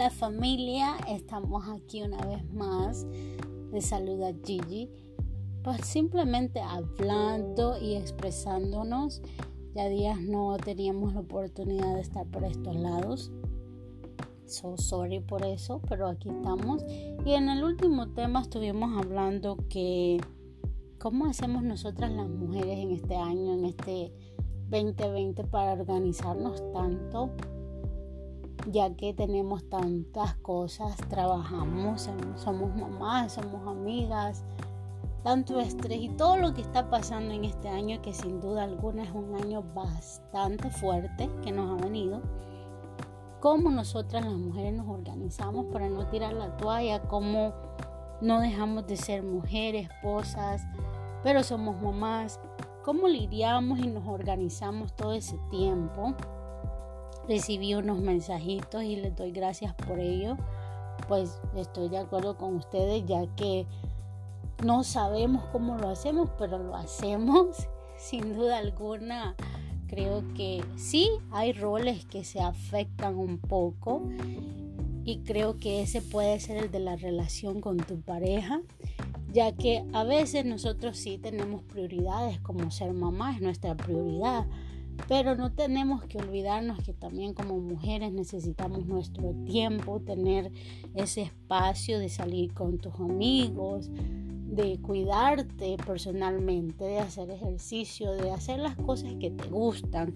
Hola familia, estamos aquí una vez más. Les saluda Gigi. Pues simplemente hablando y expresándonos. Ya días no teníamos la oportunidad de estar por estos lados. So sorry por eso, pero aquí estamos. Y en el último tema estuvimos hablando que cómo hacemos nosotras las mujeres en este año, en este 2020 para organizarnos tanto ya que tenemos tantas cosas, trabajamos, somos mamás, somos amigas, tanto estrés y todo lo que está pasando en este año, que sin duda alguna es un año bastante fuerte que nos ha venido. Cómo nosotras las mujeres nos organizamos para no tirar la toalla, cómo no dejamos de ser mujeres, esposas, pero somos mamás, cómo lidiamos y nos organizamos todo ese tiempo recibí unos mensajitos y les doy gracias por ello. Pues estoy de acuerdo con ustedes ya que no sabemos cómo lo hacemos, pero lo hacemos sin duda alguna. Creo que sí hay roles que se afectan un poco y creo que ese puede ser el de la relación con tu pareja, ya que a veces nosotros sí tenemos prioridades como ser mamá es nuestra prioridad, pero no tenemos que olvidarnos que también como mujeres necesitamos nuestro tiempo, tener ese espacio de salir con tus amigos, de cuidarte personalmente, de hacer ejercicio, de hacer las cosas que te gustan,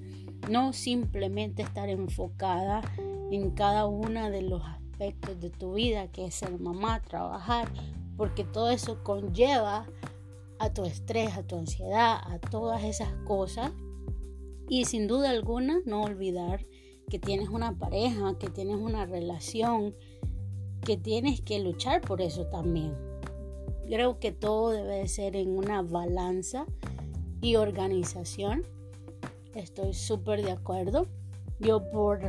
no simplemente estar enfocada en cada uno de los aspectos de tu vida, que es ser mamá, trabajar, porque todo eso conlleva a tu estrés, a tu ansiedad, a todas esas cosas y sin duda alguna, no olvidar que tienes una pareja, que tienes una relación, que tienes que luchar por eso también. Creo que todo debe ser en una balanza y organización. Estoy súper de acuerdo. Yo por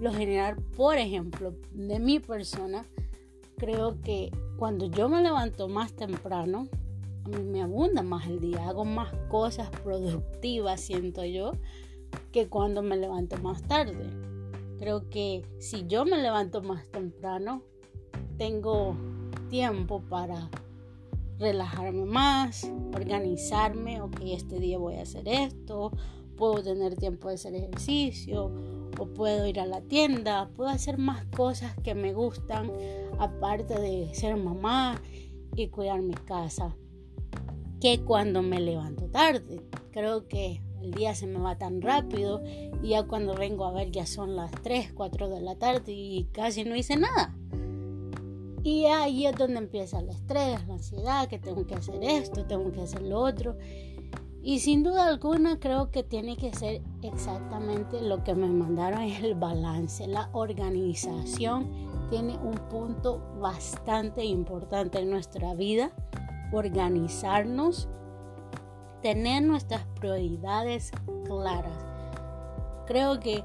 lo general, por ejemplo, de mi persona, creo que cuando yo me levanto más temprano, me abunda más el día, hago más cosas productivas, siento yo, que cuando me levanto más tarde. Creo que si yo me levanto más temprano, tengo tiempo para relajarme más, organizarme, ok, este día voy a hacer esto, puedo tener tiempo de hacer ejercicio, o puedo ir a la tienda, puedo hacer más cosas que me gustan, aparte de ser mamá y cuidar mi casa, que cuando me levanto tarde. Creo que el día se me va tan rápido y ya cuando vengo a ver ya son las 3, 4 de la tarde y casi no hice nada. Y ahí es donde empieza el estrés, la ansiedad, que tengo que hacer esto, tengo que hacer lo otro. Y sin duda alguna creo que tiene que ser exactamente lo que me mandaron, es el balance, la organización tiene un punto bastante importante en nuestra vida, organizarnos tener nuestras prioridades claras. Creo que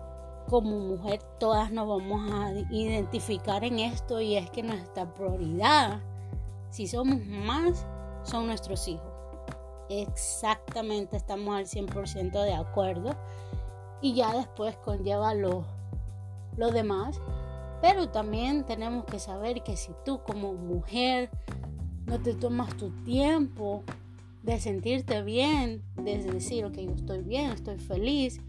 como mujer todas nos vamos a identificar en esto y es que nuestra prioridad, si somos más, son nuestros hijos. Exactamente, estamos al 100% de acuerdo. Y ya después conlleva lo, demás. Pero también tenemos que saber que si tú como mujer no te tomas tu tiempo de sentirte bien, de decir, ok, yo estoy bien, estoy feliz.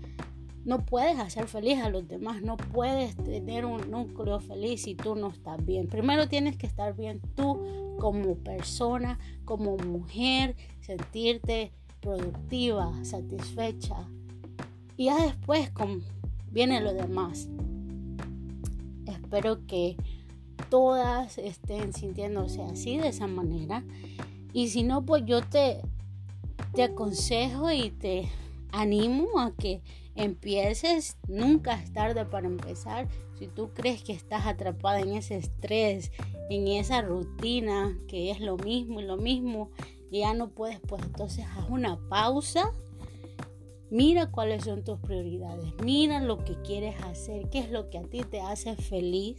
No puedes hacer feliz a los demás, no puedes tener un núcleo feliz si tú no estás bien. Primero tienes que estar bien tú como persona, como mujer, sentirte productiva, satisfecha. Y ya después viene lo demás. Espero que todas estén sintiéndose así, de esa manera. Y si no, pues yo te, te aconsejo y te animo a que empieces. Nunca es tarde para empezar. Si tú crees que estás atrapada en ese estrés, en esa rutina, que es lo mismo y lo mismo, y ya no puedes, pues entonces haz una pausa. Mira cuáles son tus prioridades. Mira lo que quieres hacer. ¿Qué es lo que a ti te hace feliz?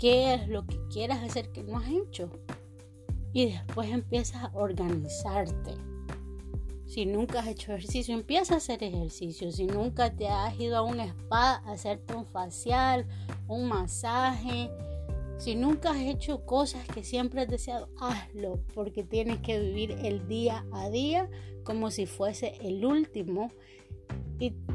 ¿Qué es lo que quieres hacer que no has hecho? y después empiezas a organizarte. Si nunca has hecho ejercicio, empieza a hacer ejercicio. Si nunca te has ido a un spa a hacerte un facial un masaje. Si nunca has hecho cosas que siempre has deseado, hazlo, porque tienes que vivir el día a día como si fuese el último.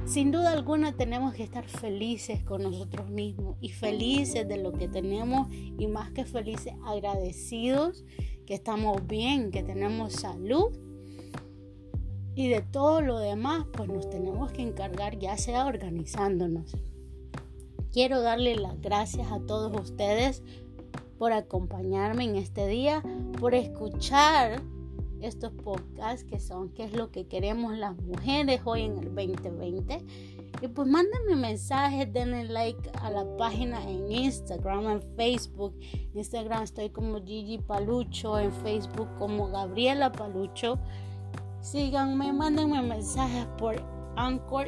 Sin duda alguna tenemos que estar felices con nosotros mismos y felices de lo que tenemos y más que felices, agradecidos que estamos bien, que tenemos salud y de todo lo demás, pues nos tenemos que encargar ya sea organizándonos. Quiero darle las gracias a todos ustedes por acompañarme en este día, por escuchar estos podcasts que son qué es lo que queremos las mujeres hoy en el 2020. Y pues mándenme mensajes, denle like a la página en Instagram, en Facebook. En Instagram estoy como Gigi Palucho, en Facebook como Gabriela Palucho síganme, mándenme mensajes por Anchor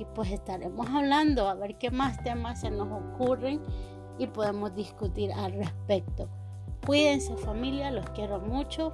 y pues estaremos hablando a ver qué más temas se nos ocurren y podemos discutir al respecto. Cuídense familia, los quiero mucho.